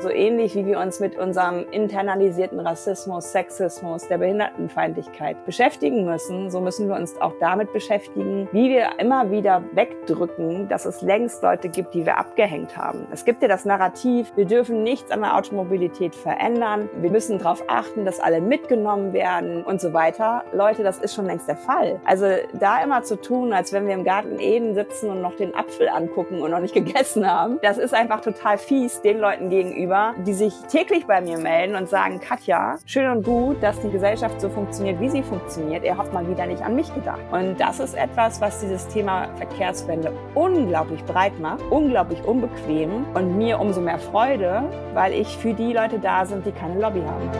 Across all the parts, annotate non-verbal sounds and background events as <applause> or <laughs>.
So ähnlich wie wir uns mit unserem internalisierten Rassismus, Sexismus, der Behindertenfeindlichkeit beschäftigen müssen, so müssen wir uns auch damit beschäftigen, wie wir immer wieder wegdrücken, dass es längst Leute gibt, die wir abgehängt haben. Es gibt ja das Narrativ, wir dürfen nichts an der Automobilität verändern, wir müssen darauf achten, dass alle mitgenommen werden und so weiter. Leute, das ist schon längst der Fall. Also da immer zu tun, als wenn wir im Garten Eden sitzen und noch den Apfel angucken und noch nicht <laughs> gegessen haben, das ist einfach total fies den Leuten gegenüber, gegenüber, die sich täglich bei mir melden und sagen, Katja, schön und gut, dass die Gesellschaft so funktioniert, wie sie funktioniert. Ihr habt mal wieder nicht an mich gedacht. Und das ist etwas, was dieses Thema Verkehrswende unglaublich breit macht, unglaublich unbequem und mir umso mehr Freude, weil ich für die Leute da sind, die keine Lobby haben.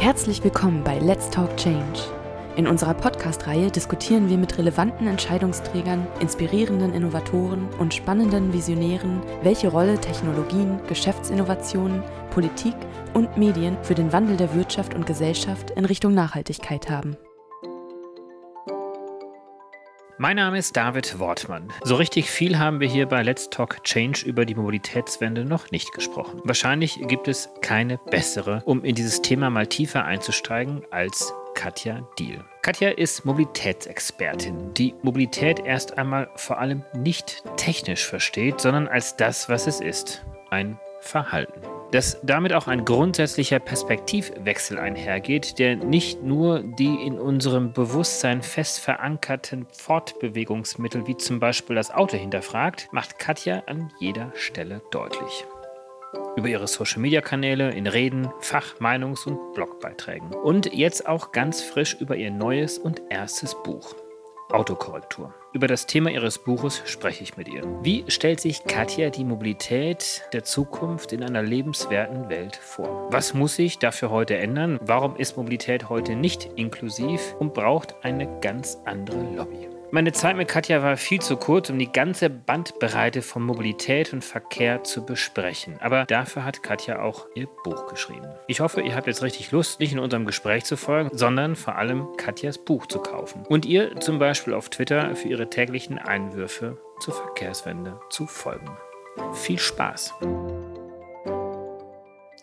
Herzlich willkommen bei Let's Talk Change in unserer Podcast-Reihe diskutieren wir mit relevanten Entscheidungsträgern, inspirierenden Innovatoren und spannenden Visionären, welche Rolle Technologien, Geschäftsinnovationen, Politik und Medien für den Wandel der Wirtschaft und Gesellschaft in Richtung Nachhaltigkeit haben. Mein Name ist David Wortmann. So richtig viel haben wir hier bei Let's Talk Change über die Mobilitätswende noch nicht gesprochen. Wahrscheinlich gibt es keine bessere, um in dieses Thema mal tiefer einzusteigen, als Katja Diel. Katja ist Mobilitätsexpertin, die Mobilität erst einmal vor allem nicht technisch versteht, sondern als das, was es ist, ein Verhalten. Dass damit auch ein grundsätzlicher Perspektivwechsel einhergeht, der nicht nur die in unserem Bewusstsein fest verankerten Fortbewegungsmittel wie zum Beispiel das Auto hinterfragt, macht Katja an jeder Stelle deutlich über ihre Social-Media-Kanäle, in Reden, Fach-, Meinungs- und Blogbeiträgen. Und jetzt auch ganz frisch über ihr neues und erstes Buch. Autokorrektur. Über das Thema ihres Buches spreche ich mit ihr. Wie stellt sich Katja die Mobilität der Zukunft in einer lebenswerten Welt vor? Was muss sich dafür heute ändern? Warum ist Mobilität heute nicht inklusiv und braucht eine ganz andere Lobby? Meine Zeit mit Katja war viel zu kurz, um die ganze Bandbreite von Mobilität und Verkehr zu besprechen. Aber dafür hat Katja auch ihr Buch geschrieben. Ich hoffe, ihr habt jetzt richtig Lust, nicht in unserem Gespräch zu folgen, sondern vor allem Katjas Buch zu kaufen. Und ihr zum Beispiel auf Twitter für ihre täglichen Einwürfe zur Verkehrswende zu folgen. Viel Spaß!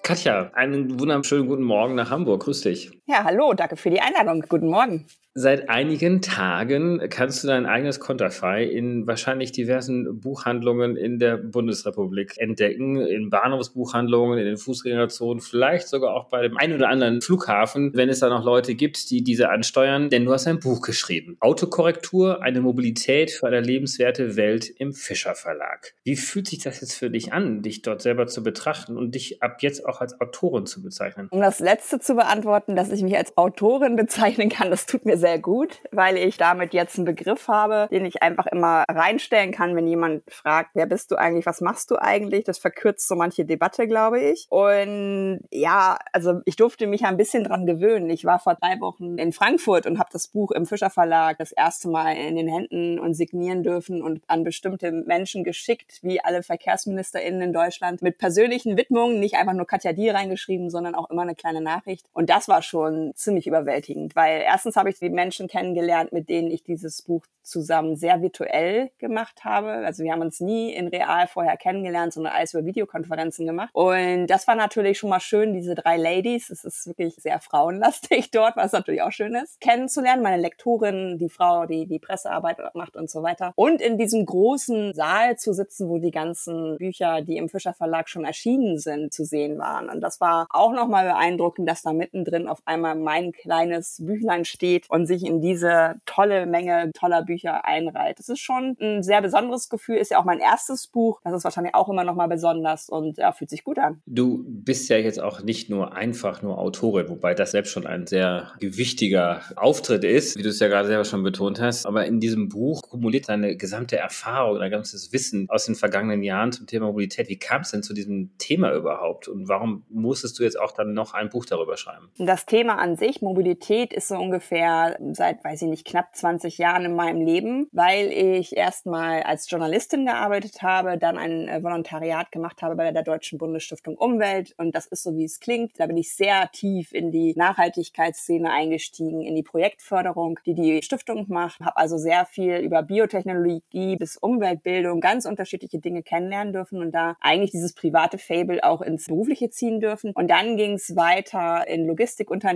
Katja, einen wunderschönen guten Morgen nach Hamburg. Grüß dich. Ja, hallo, danke für die Einladung. Guten Morgen. Seit einigen Tagen kannst du dein eigenes Konterfei in wahrscheinlich diversen Buchhandlungen in der Bundesrepublik entdecken, in Bahnhofsbuchhandlungen, in den Fußgängerzonen, vielleicht sogar auch bei dem einen oder anderen Flughafen, wenn es da noch Leute gibt, die diese ansteuern, denn du hast ein Buch geschrieben. Autokorrektur, eine Mobilität für eine lebenswerte Welt im Fischer Verlag. Wie fühlt sich das jetzt für dich an, dich dort selber zu betrachten und dich ab jetzt auch als Autorin zu bezeichnen? Um das letzte zu beantworten, dass ich mich als Autorin bezeichnen kann, das tut mir sehr gut, weil ich damit jetzt einen Begriff habe, den ich einfach immer reinstellen kann, wenn jemand fragt, wer bist du eigentlich, was machst du eigentlich? Das verkürzt so manche Debatte, glaube ich. Und ja, also ich durfte mich ein bisschen dran gewöhnen. Ich war vor drei Wochen in Frankfurt und habe das Buch im Fischer Verlag das erste Mal in den Händen und signieren dürfen und an bestimmte Menschen geschickt, wie alle VerkehrsministerInnen in Deutschland, mit persönlichen Widmungen, nicht einfach nur Katja Die reingeschrieben, sondern auch immer eine kleine Nachricht. Und das war schon ziemlich überwältigend, weil erstens habe ich die Menschen kennengelernt, mit denen ich dieses Buch zusammen sehr virtuell gemacht habe. Also wir haben uns nie in real vorher kennengelernt, sondern alles über Videokonferenzen gemacht. Und das war natürlich schon mal schön, diese drei Ladies. Es ist wirklich sehr frauenlastig <laughs> dort, was natürlich auch schön ist, kennenzulernen. Meine Lektorin, die Frau, die die Pressearbeit macht und so weiter. Und in diesem großen Saal zu sitzen, wo die ganzen Bücher, die im Fischer Verlag schon erschienen sind, zu sehen waren. Und das war auch nochmal beeindruckend, dass da mittendrin auf einmal mein kleines Büchlein steht und sich in diese tolle Menge toller Bücher einreiht. Das ist schon ein sehr besonderes Gefühl, ist ja auch mein erstes Buch. Das ist wahrscheinlich auch immer noch mal besonders und ja, fühlt sich gut an. Du bist ja jetzt auch nicht nur einfach nur Autorin, wobei das selbst schon ein sehr gewichtiger Auftritt ist, wie du es ja gerade selber schon betont hast. Aber in diesem Buch kumuliert deine gesamte Erfahrung, dein ganzes Wissen aus den vergangenen Jahren zum Thema Mobilität. Wie kam es denn zu diesem Thema überhaupt und warum musstest du jetzt auch dann noch ein Buch darüber schreiben? Das Thema Thema an sich, Mobilität, ist so ungefähr seit, weiß ich nicht, knapp 20 Jahren in meinem Leben, weil ich erstmal als Journalistin gearbeitet habe, dann ein äh, Volontariat gemacht habe bei der Deutschen Bundesstiftung Umwelt. Und das ist so, wie es klingt. Da bin ich sehr tief in die Nachhaltigkeitsszene eingestiegen, in die Projektförderung, die die Stiftung macht. Habe also sehr viel über Biotechnologie bis Umweltbildung, ganz unterschiedliche Dinge kennenlernen dürfen und da eigentlich dieses private Fable auch ins Berufliche ziehen dürfen. Und dann ging es weiter in Logistikunternehmen,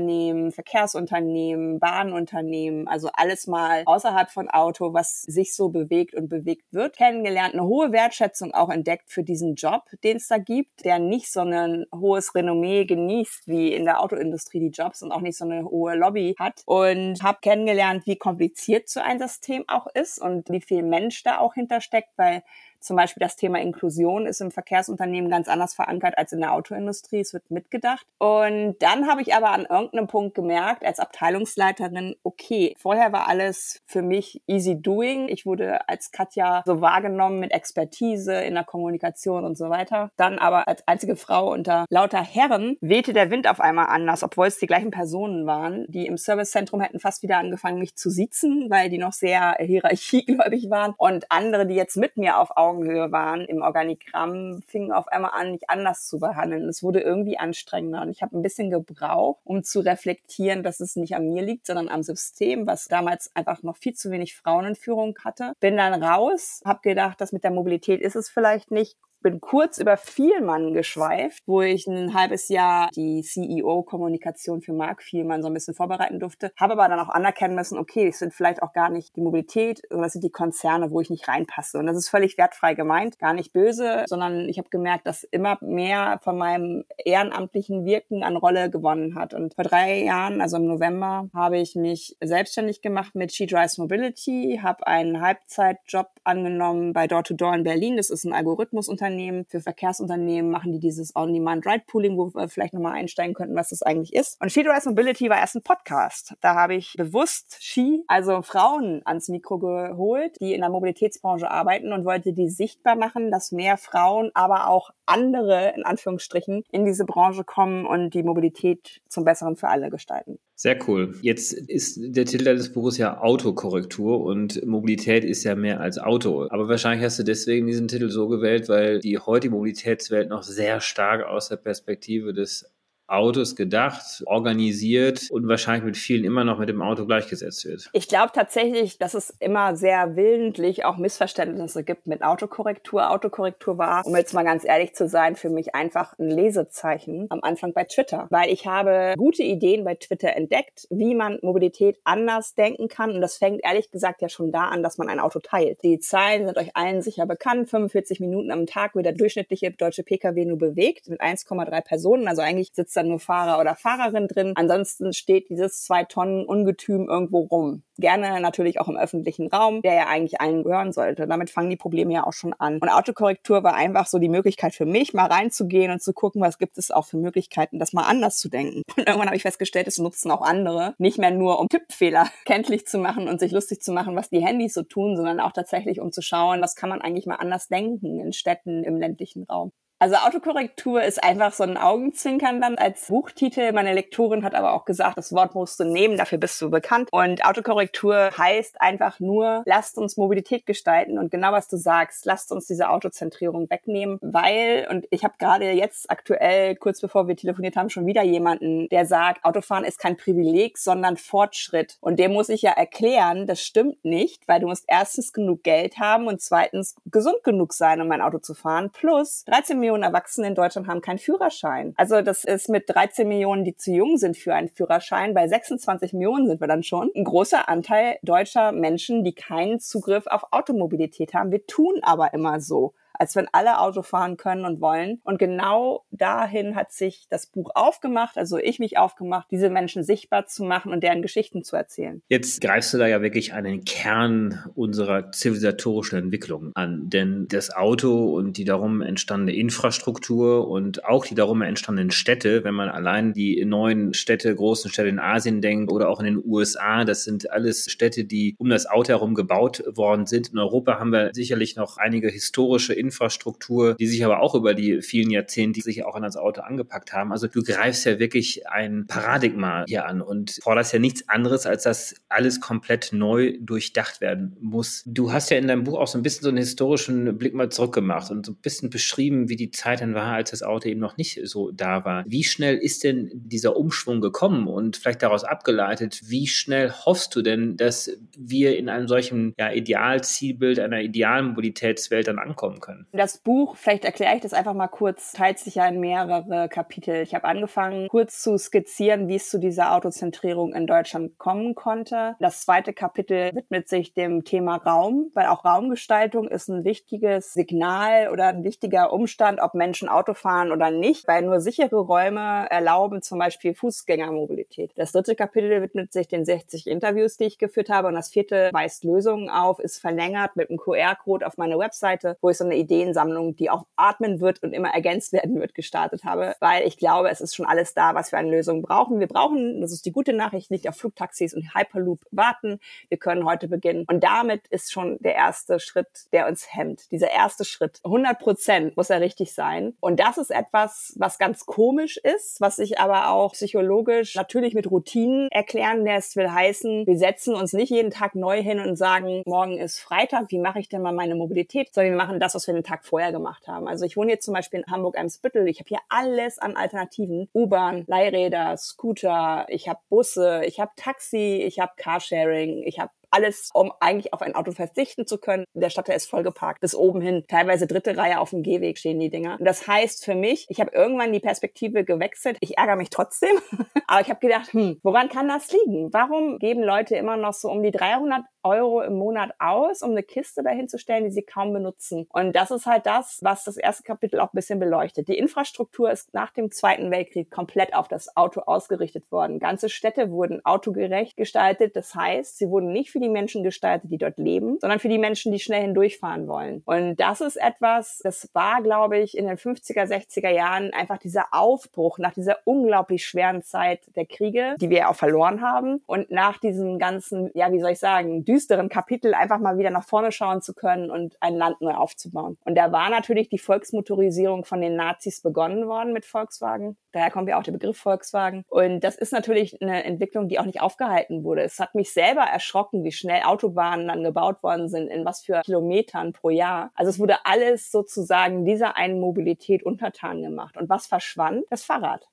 Verkehrsunternehmen, Bahnunternehmen, also alles mal außerhalb von Auto, was sich so bewegt und bewegt wird, kennengelernt, eine hohe Wertschätzung auch entdeckt für diesen Job, den es da gibt, der nicht so ein hohes Renommee genießt wie in der Autoindustrie die Jobs und auch nicht so eine hohe Lobby hat. Und habe kennengelernt, wie kompliziert so ein System auch ist und wie viel Mensch da auch hintersteckt, weil zum Beispiel das Thema Inklusion ist im Verkehrsunternehmen ganz anders verankert als in der Autoindustrie. Es wird mitgedacht. Und dann habe ich aber an irgendeinem Punkt gemerkt, als Abteilungsleiterin, okay, vorher war alles für mich easy doing. Ich wurde als Katja so wahrgenommen mit Expertise in der Kommunikation und so weiter. Dann aber als einzige Frau unter lauter Herren wehte der Wind auf einmal anders, obwohl es die gleichen Personen waren, die im Servicezentrum hätten fast wieder angefangen, mich zu sitzen, weil die noch sehr hierarchiegläubig waren. Und andere, die jetzt mit mir auf Augen Augenhöhe waren im Organigramm, fingen auf einmal an, mich anders zu behandeln. Es wurde irgendwie anstrengender und ich habe ein bisschen gebraucht, um zu reflektieren, dass es nicht an mir liegt, sondern am System, was damals einfach noch viel zu wenig Frauen in Führung hatte. Bin dann raus, habe gedacht, das mit der Mobilität ist es vielleicht nicht bin kurz über Vielmann geschweift, wo ich ein halbes Jahr die CEO-Kommunikation für Mark Vielmann so ein bisschen vorbereiten durfte. Habe aber dann auch anerkennen müssen, okay, es sind vielleicht auch gar nicht die Mobilität, sondern es sind die Konzerne, wo ich nicht reinpasse. Und das ist völlig wertfrei gemeint, gar nicht böse, sondern ich habe gemerkt, dass immer mehr von meinem ehrenamtlichen Wirken an Rolle gewonnen hat. Und vor drei Jahren, also im November, habe ich mich selbstständig gemacht mit She Drives Mobility, habe einen Halbzeitjob angenommen bei Door to Door in Berlin. Das ist ein Algorithmusunternehmen Verkehrsunternehmen, für Verkehrsunternehmen machen die dieses On-Demand-Ride-Pooling, wo wir vielleicht nochmal einsteigen könnten, was das eigentlich ist. Und She Drives Mobility war erst ein Podcast. Da habe ich bewusst She, also Frauen, ans Mikro geholt, die in der Mobilitätsbranche arbeiten und wollte die sichtbar machen, dass mehr Frauen, aber auch andere, in Anführungsstrichen, in diese Branche kommen und die Mobilität zum Besseren für alle gestalten. Sehr cool. Jetzt ist der Titel des Buches ja Autokorrektur und Mobilität ist ja mehr als Auto. Aber wahrscheinlich hast du deswegen diesen Titel so gewählt, weil die heutige Mobilitätswelt noch sehr stark aus der Perspektive des Autos gedacht, organisiert und wahrscheinlich mit vielen immer noch mit dem Auto gleichgesetzt wird. Ich glaube tatsächlich, dass es immer sehr willentlich auch Missverständnisse gibt mit Autokorrektur. Autokorrektur war, um jetzt mal ganz ehrlich zu sein, für mich einfach ein Lesezeichen am Anfang bei Twitter, weil ich habe gute Ideen bei Twitter entdeckt, wie man Mobilität anders denken kann und das fängt ehrlich gesagt ja schon da an, dass man ein Auto teilt. Die Zahlen sind euch allen sicher bekannt. 45 Minuten am Tag wird der durchschnittliche deutsche Pkw nur bewegt mit 1,3 Personen. Also eigentlich sitzt da dann nur Fahrer oder Fahrerin drin. Ansonsten steht dieses zwei Tonnen Ungetüm irgendwo rum. Gerne natürlich auch im öffentlichen Raum, der ja eigentlich allen gehören sollte. Damit fangen die Probleme ja auch schon an. Und Autokorrektur war einfach so die Möglichkeit für mich, mal reinzugehen und zu gucken, was gibt es auch für Möglichkeiten, das mal anders zu denken. <laughs> Und irgendwann habe ich festgestellt, es nutzen auch andere. Nicht mehr nur, um Tippfehler <laughs> kenntlich zu machen und sich lustig zu machen, was die Handys so tun, sondern auch tatsächlich, um zu schauen, was kann man eigentlich mal anders denken in Städten, im ländlichen Raum. Also Autokorrektur ist einfach so ein Augenzwinkern dann als Buchtitel. Meine Lektorin hat aber auch gesagt, das Wort musst du nehmen, dafür bist du bekannt. Und Autokorrektur heißt einfach nur, lasst uns Mobilität gestalten und genau was du sagst, lasst uns diese Autozentrierung wegnehmen, weil, und ich habe gerade jetzt aktuell, kurz bevor wir telefoniert haben, schon wieder jemanden, der sagt, Autofahren ist kein Privileg, sondern Fortschritt. Und dem muss ich ja erklären, das stimmt nicht, weil du musst erstens genug Geld haben und zweitens gesund genug sein, um ein Auto zu fahren. Plus 13 Millionen Millionen Erwachsene in Deutschland haben keinen Führerschein. Also das ist mit 13 Millionen, die zu jung sind für einen Führerschein. Bei 26 Millionen sind wir dann schon. Ein großer Anteil deutscher Menschen, die keinen Zugriff auf Automobilität haben. Wir tun aber immer so als wenn alle Auto fahren können und wollen. Und genau dahin hat sich das Buch aufgemacht, also ich mich aufgemacht, diese Menschen sichtbar zu machen und deren Geschichten zu erzählen. Jetzt greifst du da ja wirklich einen Kern unserer zivilisatorischen Entwicklung an, denn das Auto und die darum entstandene Infrastruktur und auch die darum entstandenen Städte, wenn man allein die neuen Städte, großen Städte in Asien denkt oder auch in den USA, das sind alles Städte, die um das Auto herum gebaut worden sind. In Europa haben wir sicherlich noch einige historische Infrastruktur, die sich aber auch über die vielen Jahrzehnte sich auch an das Auto angepackt haben. Also du greifst ja wirklich ein Paradigma hier an und forderst ja nichts anderes, als dass alles komplett neu durchdacht werden muss. Du hast ja in deinem Buch auch so ein bisschen so einen historischen Blick mal zurückgemacht und so ein bisschen beschrieben, wie die Zeit dann war, als das Auto eben noch nicht so da war. Wie schnell ist denn dieser Umschwung gekommen und vielleicht daraus abgeleitet, wie schnell hoffst du denn, dass wir in einem solchen ja, Idealzielbild einer idealen Mobilitätswelt dann ankommen können? Das Buch, vielleicht erkläre ich das einfach mal kurz, teilt sich ja in mehrere Kapitel. Ich habe angefangen, kurz zu skizzieren, wie es zu dieser Autozentrierung in Deutschland kommen konnte. Das zweite Kapitel widmet sich dem Thema Raum, weil auch Raumgestaltung ist ein wichtiges Signal oder ein wichtiger Umstand, ob Menschen Auto fahren oder nicht, weil nur sichere Räume erlauben zum Beispiel Fußgängermobilität. Das dritte Kapitel widmet sich den 60 Interviews, die ich geführt habe und das vierte weist Lösungen auf, ist verlängert mit einem QR-Code auf meine Webseite, wo ich so eine Ideensammlung, die auch atmen wird und immer ergänzt werden wird, gestartet habe, weil ich glaube, es ist schon alles da, was wir an Lösungen brauchen. Wir brauchen, das ist die gute Nachricht, nicht auf Flugtaxis und Hyperloop warten. Wir können heute beginnen. Und damit ist schon der erste Schritt, der uns hemmt. Dieser erste Schritt. 100 Prozent muss er richtig sein. Und das ist etwas, was ganz komisch ist, was sich aber auch psychologisch natürlich mit Routinen erklären lässt, will heißen, wir setzen uns nicht jeden Tag neu hin und sagen, morgen ist Freitag, wie mache ich denn mal meine Mobilität, sondern wir machen das, was wir den Tag vorher gemacht haben. Also ich wohne jetzt zum Beispiel in Hamburg-Eimsbüttel. Ich habe hier alles an Alternativen. U-Bahn, Leihräder, Scooter, ich habe Busse, ich habe Taxi, ich habe Carsharing, ich habe alles, um eigentlich auf ein Auto verzichten zu können. Der Stadtteil ist vollgeparkt, bis oben hin. Teilweise dritte Reihe auf dem Gehweg stehen die Dinger. Und das heißt für mich, ich habe irgendwann die Perspektive gewechselt. Ich ärgere mich trotzdem, <laughs> aber ich habe gedacht, hm, woran kann das liegen? Warum geben Leute immer noch so um die 300 Euro im Monat aus, um eine Kiste dahin die sie kaum benutzen. Und das ist halt das, was das erste Kapitel auch ein bisschen beleuchtet. Die Infrastruktur ist nach dem Zweiten Weltkrieg komplett auf das Auto ausgerichtet worden. Ganze Städte wurden autogerecht gestaltet. Das heißt, sie wurden nicht für die Menschen gestaltet, die dort leben, sondern für die Menschen, die schnell hindurchfahren wollen. Und das ist etwas, das war, glaube ich, in den 50er, 60er Jahren einfach dieser Aufbruch nach dieser unglaublich schweren Zeit der Kriege, die wir auch verloren haben. Und nach diesem ganzen, ja, wie soll ich sagen, düsteren Kapitel einfach mal wieder nach vorne schauen zu können und ein Land neu aufzubauen. Und da war natürlich die Volksmotorisierung von den Nazis begonnen worden mit Volkswagen. Daher kommt ja auch der Begriff Volkswagen. Und das ist natürlich eine Entwicklung, die auch nicht aufgehalten wurde. Es hat mich selber erschrocken, wie schnell Autobahnen dann gebaut worden sind, in was für Kilometern pro Jahr. Also es wurde alles sozusagen dieser einen Mobilität untertan gemacht. Und was verschwand? Das Fahrrad.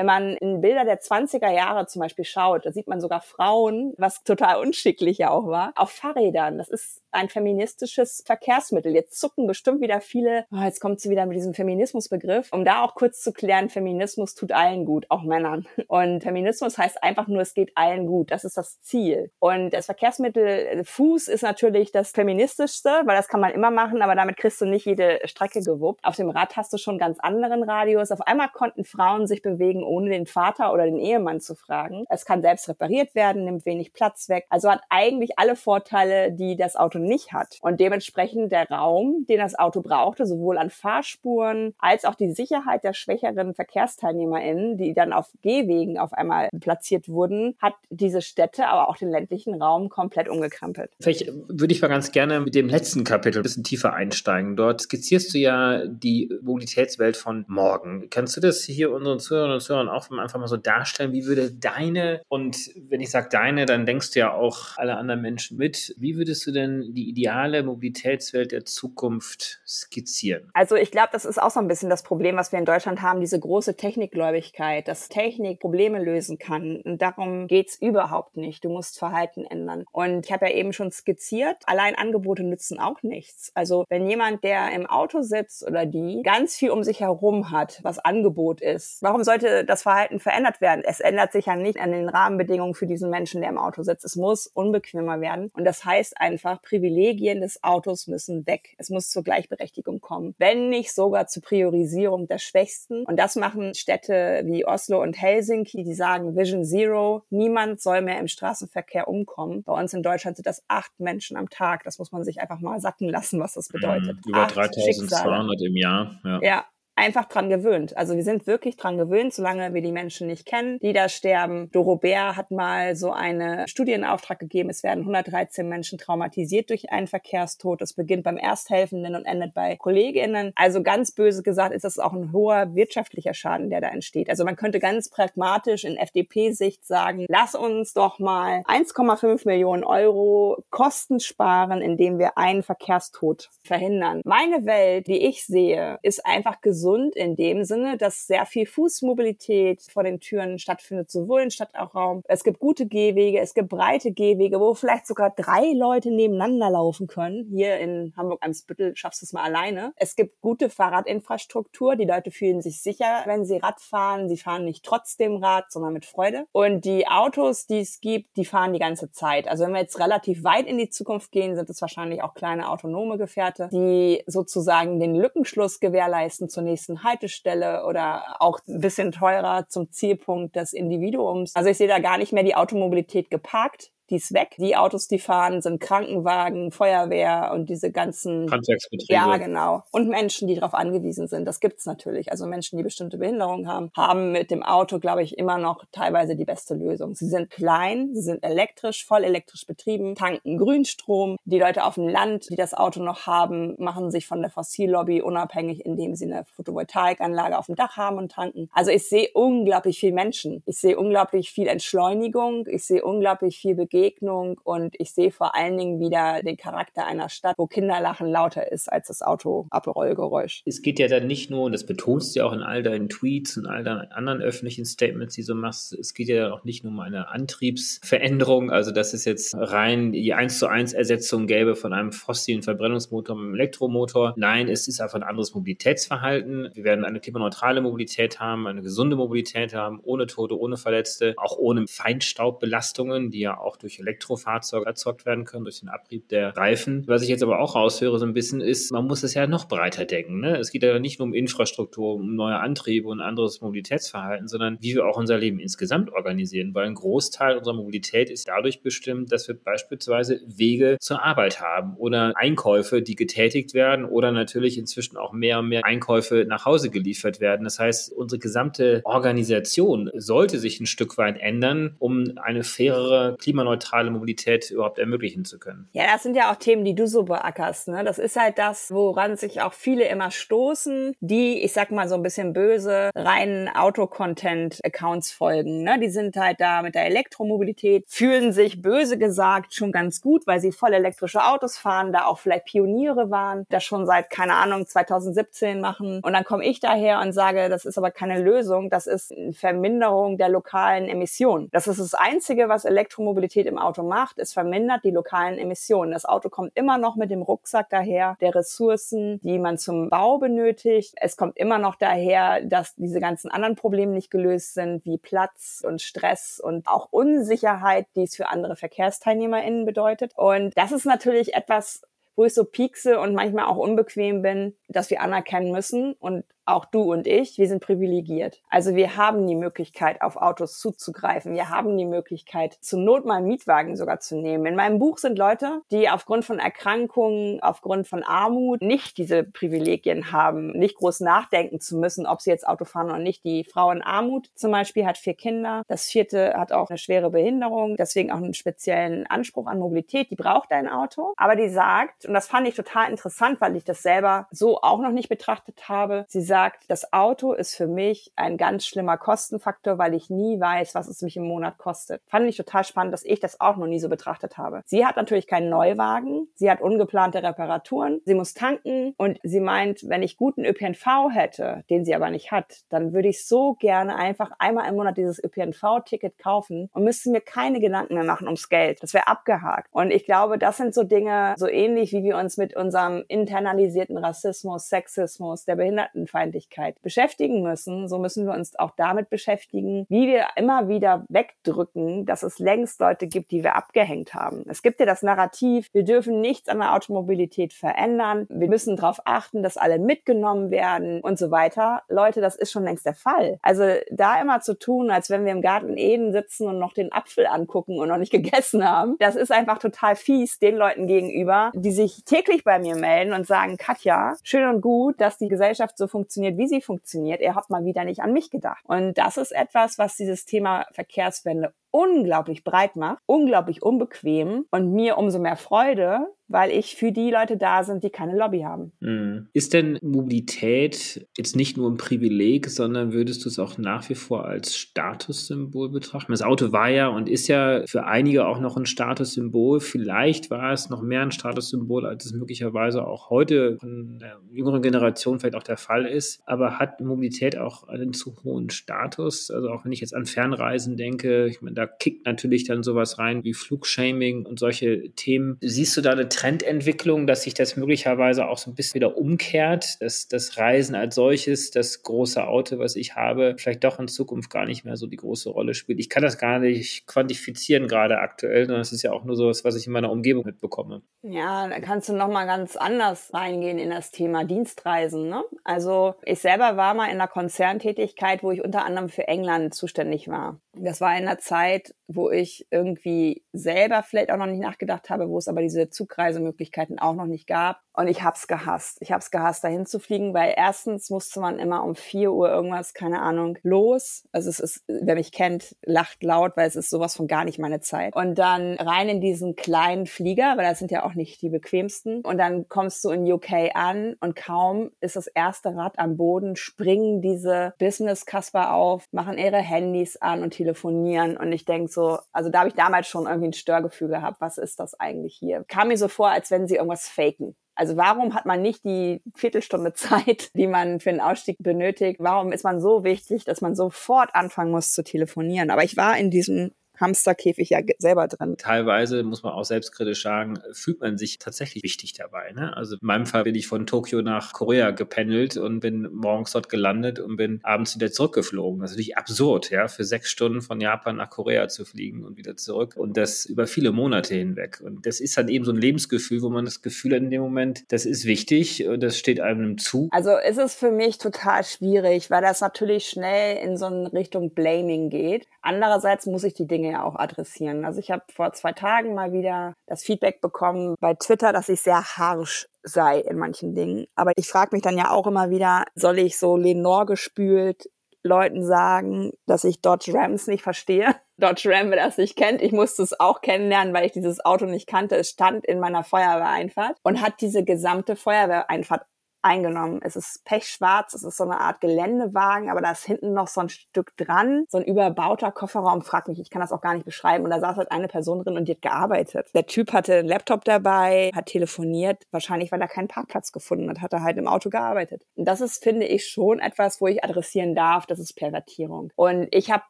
Wenn man in Bilder der 20er Jahre zum Beispiel schaut, da sieht man sogar Frauen, was total unschicklich ja auch war, auf Fahrrädern. Das ist ein feministisches Verkehrsmittel. Jetzt zucken bestimmt wieder viele, oh, jetzt kommt sie wieder mit diesem Feminismusbegriff. Um da auch kurz zu klären, Feminismus tut allen gut, auch Männern. Und Feminismus heißt einfach nur, es geht allen gut. Das ist das Ziel. Und das Verkehrsmittel Fuß ist natürlich das feministischste, weil das kann man immer machen, aber damit kriegst du nicht jede Strecke gewuppt. Auf dem Rad hast du schon ganz anderen Radius. Auf einmal konnten Frauen sich bewegen, ohne den Vater oder den Ehemann zu fragen. Es kann selbst repariert werden, nimmt wenig Platz weg. Also hat eigentlich alle Vorteile, die das Auto nicht hat. Und dementsprechend der Raum, den das Auto brauchte, sowohl an Fahrspuren als auch die Sicherheit der schwächeren VerkehrsteilnehmerInnen, die dann auf Gehwegen auf einmal platziert wurden, hat diese Städte, aber auch den ländlichen Raum komplett umgekrempelt. Vielleicht würde ich mal ganz gerne mit dem letzten Kapitel ein bisschen tiefer einsteigen. Dort skizzierst du ja die Mobilitätswelt von morgen. Kannst du das hier unseren Zuhörern und Zuhörern auch einfach mal so darstellen? Wie würde deine, und wenn ich sage deine, dann denkst du ja auch alle anderen Menschen mit, wie würdest du denn die ideale Mobilitätswelt der Zukunft skizzieren? Also ich glaube, das ist auch so ein bisschen das Problem, was wir in Deutschland haben, diese große Technikgläubigkeit, dass Technik Probleme lösen kann. Und darum geht's überhaupt nicht. Du musst Verhalten ändern. Und ich habe ja eben schon skizziert, allein Angebote nützen auch nichts. Also wenn jemand, der im Auto sitzt oder die, ganz viel um sich herum hat, was Angebot ist, warum sollte das Verhalten verändert werden? Es ändert sich ja nicht an den Rahmenbedingungen für diesen Menschen, der im Auto sitzt. Es muss unbequemer werden. Und das heißt einfach, Privilegien des Autos müssen weg. Es muss zur Gleichberechtigung kommen, wenn nicht sogar zur Priorisierung der Schwächsten. Und das machen Städte wie Oslo und Helsinki, die sagen Vision Zero, niemand soll mehr im Straßenverkehr umkommen. Bei uns in Deutschland sind das acht Menschen am Tag. Das muss man sich einfach mal sacken lassen, was das bedeutet. Mhm, über 3200 im Jahr. Ja. ja einfach dran gewöhnt. Also wir sind wirklich dran gewöhnt, solange wir die Menschen nicht kennen, die da sterben. Dorobert hat mal so eine Studie in Auftrag gegeben. Es werden 113 Menschen traumatisiert durch einen Verkehrstod. Es beginnt beim Ersthelfenden und endet bei Kolleginnen. Also ganz böse gesagt ist das auch ein hoher wirtschaftlicher Schaden, der da entsteht. Also man könnte ganz pragmatisch in FDP-Sicht sagen, lass uns doch mal 1,5 Millionen Euro Kosten sparen, indem wir einen Verkehrstod verhindern. Meine Welt, die ich sehe, ist einfach gesund in dem Sinne, dass sehr viel Fußmobilität vor den Türen stattfindet, sowohl in Stadt auch Raum. Es gibt gute Gehwege, es gibt breite Gehwege, wo vielleicht sogar drei Leute nebeneinander laufen können. Hier in Hamburg-Eimsbüttel schaffst du es mal alleine. Es gibt gute Fahrradinfrastruktur. Die Leute fühlen sich sicher, wenn sie Rad fahren. Sie fahren nicht trotzdem Rad, sondern mit Freude. Und die Autos, die es gibt, die fahren die ganze Zeit. Also wenn wir jetzt relativ weit in die Zukunft gehen, sind es wahrscheinlich auch kleine autonome Gefährte, die sozusagen den Lückenschluss gewährleisten zur nächsten Haltestelle oder auch ein bisschen teurer zum Zielpunkt des Individuums. Also ich sehe da gar nicht mehr die Automobilität geparkt, die ist weg. Die Autos, die fahren, sind Krankenwagen, Feuerwehr und diese ganzen Handwerksbetriebe. Ja, genau. Und Menschen, die darauf angewiesen sind. Das gibt's natürlich. Also Menschen, die bestimmte Behinderungen haben, haben mit dem Auto, glaube ich, immer noch teilweise die beste Lösung. Sie sind klein, sie sind elektrisch, voll elektrisch betrieben, tanken Grünstrom. Die Leute auf dem Land, die das Auto noch haben, machen sich von der Fossillobby unabhängig, indem sie eine Photovoltaikanlage auf dem Dach haben und tanken. Also ich sehe unglaublich viel Menschen. Ich sehe unglaublich viel Entschleunigung. Ich sehe unglaublich viel Begegnung Begegnung und ich sehe vor allen Dingen wieder den Charakter einer Stadt, wo Kinderlachen lauter ist als das Auto-Abrollgeräusch. Es geht ja dann nicht nur, und das betonst du ja auch in all deinen Tweets und all deinen anderen öffentlichen Statements, die du machst, es geht ja auch nicht nur um eine Antriebsveränderung, also dass es jetzt rein die 1 zu 1 Ersetzung gäbe von einem fossilen Verbrennungsmotor mit einem Elektromotor. Nein, es ist einfach ein anderes Mobilitätsverhalten. Wir werden eine klimaneutrale Mobilität haben, eine gesunde Mobilität haben, ohne Tote, ohne Verletzte, auch ohne Feinstaubbelastungen, die ja auch durch durch Elektrofahrzeuge erzeugt werden können, durch den Abrieb der Reifen. Was ich jetzt aber auch raushöre so ein bisschen ist, man muss es ja noch breiter denken. Ne? Es geht ja nicht nur um Infrastruktur, um neue Antriebe und anderes Mobilitätsverhalten, sondern wie wir auch unser Leben insgesamt organisieren, weil ein Großteil unserer Mobilität ist dadurch bestimmt, dass wir beispielsweise Wege zur Arbeit haben oder Einkäufe, die getätigt werden oder natürlich inzwischen auch mehr und mehr Einkäufe nach Hause geliefert werden. Das heißt, unsere gesamte Organisation sollte sich ein Stück weit ändern, um eine fairere, klimaneutrale klimaneutrale Mobilität überhaupt ermöglichen zu können. Ja, das sind ja auch Themen, die du so beackerst. Ne? Das ist halt das, woran sich auch viele immer stoßen, die, ich sag mal so ein bisschen böse, reinen Auto-Content-Accounts folgen. Ne? Die sind halt da mit der Elektromobilität, fühlen sich böse gesagt schon ganz gut, weil sie voll elektrische Autos fahren, da auch vielleicht Pioniere waren, das schon seit, keine Ahnung, 2017 machen. Und dann komme ich daher und sage, das ist aber keine Lösung, das ist eine Verminderung der lokalen Emissionen. Das ist das Einzige, was Elektromobilität im Auto macht, es vermindert die lokalen Emissionen. Das Auto kommt immer noch mit dem Rucksack daher, der Ressourcen, die man zum Bau benötigt. Es kommt immer noch daher, dass diese ganzen anderen Probleme nicht gelöst sind, wie Platz und Stress und auch Unsicherheit, die es für andere VerkehrsteilnehmerInnen bedeutet. Und das ist natürlich etwas, wo ich so piekse und manchmal auch unbequem bin, dass wir anerkennen müssen und auch du und ich, wir sind privilegiert. Also wir haben die Möglichkeit, auf Autos zuzugreifen. Wir haben die Möglichkeit, zur Not mal einen Mietwagen sogar zu nehmen. In meinem Buch sind Leute, die aufgrund von Erkrankungen, aufgrund von Armut nicht diese Privilegien haben, nicht groß nachdenken zu müssen, ob sie jetzt Auto fahren oder nicht. Die Frau in Armut zum Beispiel hat vier Kinder. Das vierte hat auch eine schwere Behinderung, deswegen auch einen speziellen Anspruch an Mobilität. Die braucht ein Auto. Aber die sagt, und das fand ich total interessant, weil ich das selber so auch noch nicht betrachtet habe, sie sagt, das Auto ist für mich ein ganz schlimmer Kostenfaktor, weil ich nie weiß, was es mich im Monat kostet. Fand ich total spannend, dass ich das auch noch nie so betrachtet habe. Sie hat natürlich keinen Neuwagen, sie hat ungeplante Reparaturen, sie muss tanken und sie meint, wenn ich guten ÖPNV hätte, den sie aber nicht hat, dann würde ich so gerne einfach einmal im Monat dieses ÖPNV-Ticket kaufen und müsste mir keine Gedanken mehr machen ums Geld. Das wäre abgehakt. Und ich glaube, das sind so Dinge, so ähnlich wie wir uns mit unserem internalisierten Rassismus, Sexismus, der Behindertenfeindlichkeit Nachhaltigkeit beschäftigen müssen, so müssen wir uns auch damit beschäftigen, wie wir immer wieder wegdrücken, dass es längst Leute gibt, die wir abgehängt haben. Es gibt ja das Narrativ, wir dürfen nichts an der Automobilität verändern, wir müssen darauf achten, dass alle mitgenommen werden und so weiter. Leute, das ist schon längst der Fall. Also da immer zu tun, als wenn wir im Garten Eden sitzen und noch den Apfel angucken und noch nicht <laughs> gegessen haben, das ist einfach total fies den Leuten gegenüber, die sich täglich bei mir melden und sagen, Katja, schön und gut, dass die Gesellschaft so funktioniert, funktioniert, wie sie funktioniert. Ihr habt mal wieder nicht an mich gedacht. Und das ist etwas, was dieses Thema Verkehrswende unglaublich breit macht, unglaublich unbequem und mir umso mehr Freude, weil ich für die Leute da sind, die keine Lobby haben. Hm. Ist denn Mobilität jetzt nicht nur ein Privileg, sondern würdest du es auch nach wie vor als Statussymbol betrachten? Das Auto war ja und ist ja für einige auch noch ein Statussymbol. Vielleicht war es noch mehr ein Statussymbol, als es möglicherweise auch heute von der jüngeren Generation vielleicht auch der Fall ist. Aber hat Mobilität auch einen zu hohen Status? Also auch wenn ich jetzt an Fernreisen denke, ich meine, da kickt natürlich dann sowas rein wie Flugshaming und solche Themen. Siehst du da eine Trendentwicklung, dass sich das möglicherweise auch so ein bisschen wieder umkehrt, dass das Reisen als solches, das große Auto, was ich habe, vielleicht doch in Zukunft gar nicht mehr so die große Rolle spielt? Ich kann das gar nicht quantifizieren gerade aktuell, sondern es ist ja auch nur sowas, was ich in meiner Umgebung mitbekomme. Ja, da kannst du nochmal ganz anders reingehen in das Thema Dienstreisen. Ne? Also ich selber war mal in einer Konzerntätigkeit, wo ich unter anderem für England zuständig war. Das war in einer Zeit, wo ich irgendwie selber vielleicht auch noch nicht nachgedacht habe, wo es aber diese Zugreisemöglichkeiten auch noch nicht gab. Und ich hab's gehasst. Ich hab's gehasst, dahin zu fliegen, weil erstens musste man immer um vier Uhr irgendwas, keine Ahnung, los. Also es ist, wer mich kennt, lacht laut, weil es ist sowas von gar nicht meine Zeit. Und dann rein in diesen kleinen Flieger, weil das sind ja auch nicht die bequemsten. Und dann kommst du in UK an und kaum ist das erste Rad am Boden, springen diese Business-Kasper auf, machen ihre Handys an und telefonieren. Und ich denk so, also da habe ich damals schon irgendwie ein Störgefühl gehabt. Was ist das eigentlich hier? Kam mir so vor, als wenn sie irgendwas faken. Also warum hat man nicht die Viertelstunde Zeit, die man für einen Ausstieg benötigt? Warum ist man so wichtig, dass man sofort anfangen muss zu telefonieren? Aber ich war in diesem Hamsterkäfig ja selber drin. Teilweise muss man auch selbstkritisch sagen, fühlt man sich tatsächlich wichtig dabei. Ne? Also in meinem Fall bin ich von Tokio nach Korea gependelt und bin morgens dort gelandet und bin abends wieder zurückgeflogen. Das ist natürlich absurd, ja, für sechs Stunden von Japan nach Korea zu fliegen und wieder zurück und das über viele Monate hinweg. Und das ist dann eben so ein Lebensgefühl, wo man das Gefühl hat in dem Moment, das ist wichtig und das steht einem zu. Also ist es für mich total schwierig, weil das natürlich schnell in so eine Richtung Blaming geht. Andererseits muss ich die Dinge ja auch adressieren. Also ich habe vor zwei Tagen mal wieder das Feedback bekommen bei Twitter, dass ich sehr harsh sei in manchen Dingen. Aber ich frage mich dann ja auch immer wieder, soll ich so Lenore gespült Leuten sagen, dass ich Dodge Rams nicht verstehe? <laughs> Dodge Ram, wer das nicht kennt, ich musste es auch kennenlernen, weil ich dieses Auto nicht kannte. Es stand in meiner Feuerwehreinfahrt und hat diese gesamte Feuerwehreinfahrt eingenommen. Es ist pechschwarz, es ist so eine Art Geländewagen, aber da ist hinten noch so ein Stück dran, so ein überbauter Kofferraum, frag mich, ich kann das auch gar nicht beschreiben. Und da saß halt eine Person drin und die hat gearbeitet. Der Typ hatte einen Laptop dabei, hat telefoniert, wahrscheinlich weil er keinen Parkplatz gefunden hat, hat er halt im Auto gearbeitet. Und das ist, finde ich, schon etwas, wo ich adressieren darf, das ist Pervertierung. Und ich habe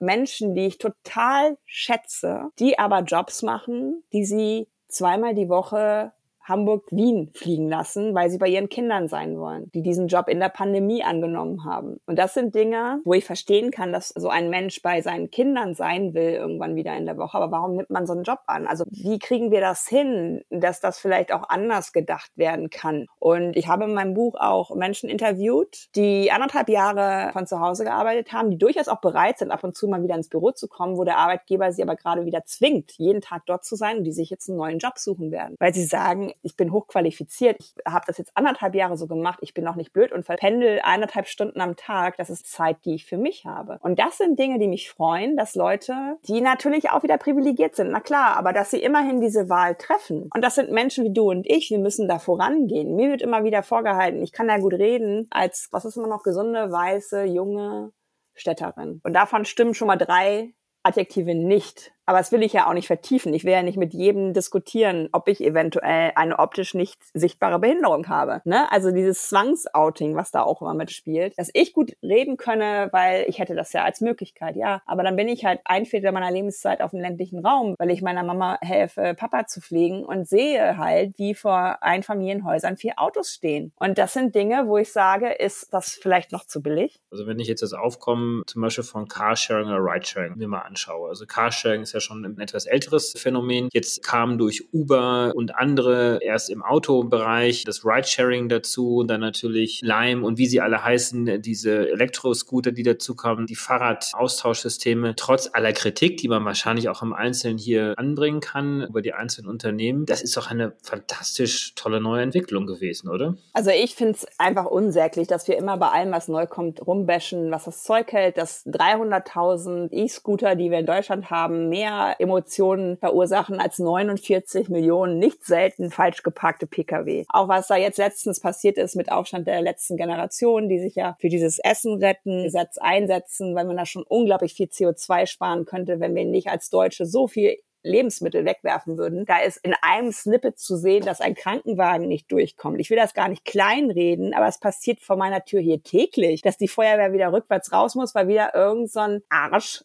Menschen, die ich total schätze, die aber Jobs machen, die sie zweimal die Woche Hamburg-Wien fliegen lassen, weil sie bei ihren Kindern sein wollen, die diesen Job in der Pandemie angenommen haben. Und das sind Dinge, wo ich verstehen kann, dass so ein Mensch bei seinen Kindern sein will, irgendwann wieder in der Woche. Aber warum nimmt man so einen Job an? Also wie kriegen wir das hin, dass das vielleicht auch anders gedacht werden kann? Und ich habe in meinem Buch auch Menschen interviewt, die anderthalb Jahre von zu Hause gearbeitet haben, die durchaus auch bereit sind, ab und zu mal wieder ins Büro zu kommen, wo der Arbeitgeber sie aber gerade wieder zwingt, jeden Tag dort zu sein und die sich jetzt einen neuen Job suchen werden. Weil sie sagen, ich bin hochqualifiziert, ich habe das jetzt anderthalb Jahre so gemacht, ich bin noch nicht blöd und verpendel eineinhalb Stunden am Tag, das ist Zeit, die ich für mich habe. Und das sind Dinge, die mich freuen, dass Leute, die natürlich auch wieder privilegiert sind, na klar, aber dass sie immerhin diese Wahl treffen. Und das sind Menschen wie du und ich, wir müssen da vorangehen. Mir wird immer wieder vorgehalten, ich kann da gut reden, als, was ist immer noch, gesunde, weiße, junge Städterin. Und davon stimmen schon mal drei Adjektive nicht. Aber das will ich ja auch nicht vertiefen. Ich will ja nicht mit jedem diskutieren, ob ich eventuell eine optisch nicht sichtbare Behinderung habe. Ne? Also dieses Zwangsouting, was da auch immer mitspielt, dass ich gut reden könne, weil ich hätte das ja als Möglichkeit, ja. Aber dann bin ich halt ein Viertel meiner Lebenszeit auf dem ländlichen Raum, weil ich meiner Mama helfe, Papa zu pflegen und sehe halt, wie vor Einfamilienhäusern vier Autos stehen. Und das sind Dinge, wo ich sage, ist das vielleicht noch zu billig? Also wenn ich jetzt das Aufkommen zum Beispiel von Carsharing oder Ridesharing mir mal anschaue. Also Carsharing ist ja schon ein etwas älteres Phänomen. Jetzt kam durch Uber und andere erst im Autobereich das Ridesharing dazu, dann natürlich Lime und wie sie alle heißen, diese Elektroscooter, die dazu kommen, die Fahrradaustauschsysteme. Trotz aller Kritik, die man wahrscheinlich auch im Einzelnen hier anbringen kann über die einzelnen Unternehmen, das ist doch eine fantastisch tolle neue Entwicklung gewesen, oder? Also ich finde es einfach unsäglich, dass wir immer bei allem, was neu kommt, rumbashen, was das Zeug hält, dass 300.000 E-Scooter, die wir in Deutschland haben, mehr Emotionen verursachen als 49 Millionen nicht selten falsch geparkte Pkw. Auch was da jetzt letztens passiert ist mit Aufstand der letzten Generation, die sich ja für dieses Essen retten Gesetz einsetzen, weil man da schon unglaublich viel CO2 sparen könnte, wenn wir nicht als Deutsche so viel Lebensmittel wegwerfen würden. Da ist in einem Snippet zu sehen, dass ein Krankenwagen nicht durchkommt. Ich will das gar nicht kleinreden, aber es passiert vor meiner Tür hier täglich, dass die Feuerwehr wieder rückwärts raus muss, weil wieder irgend so ein Arsch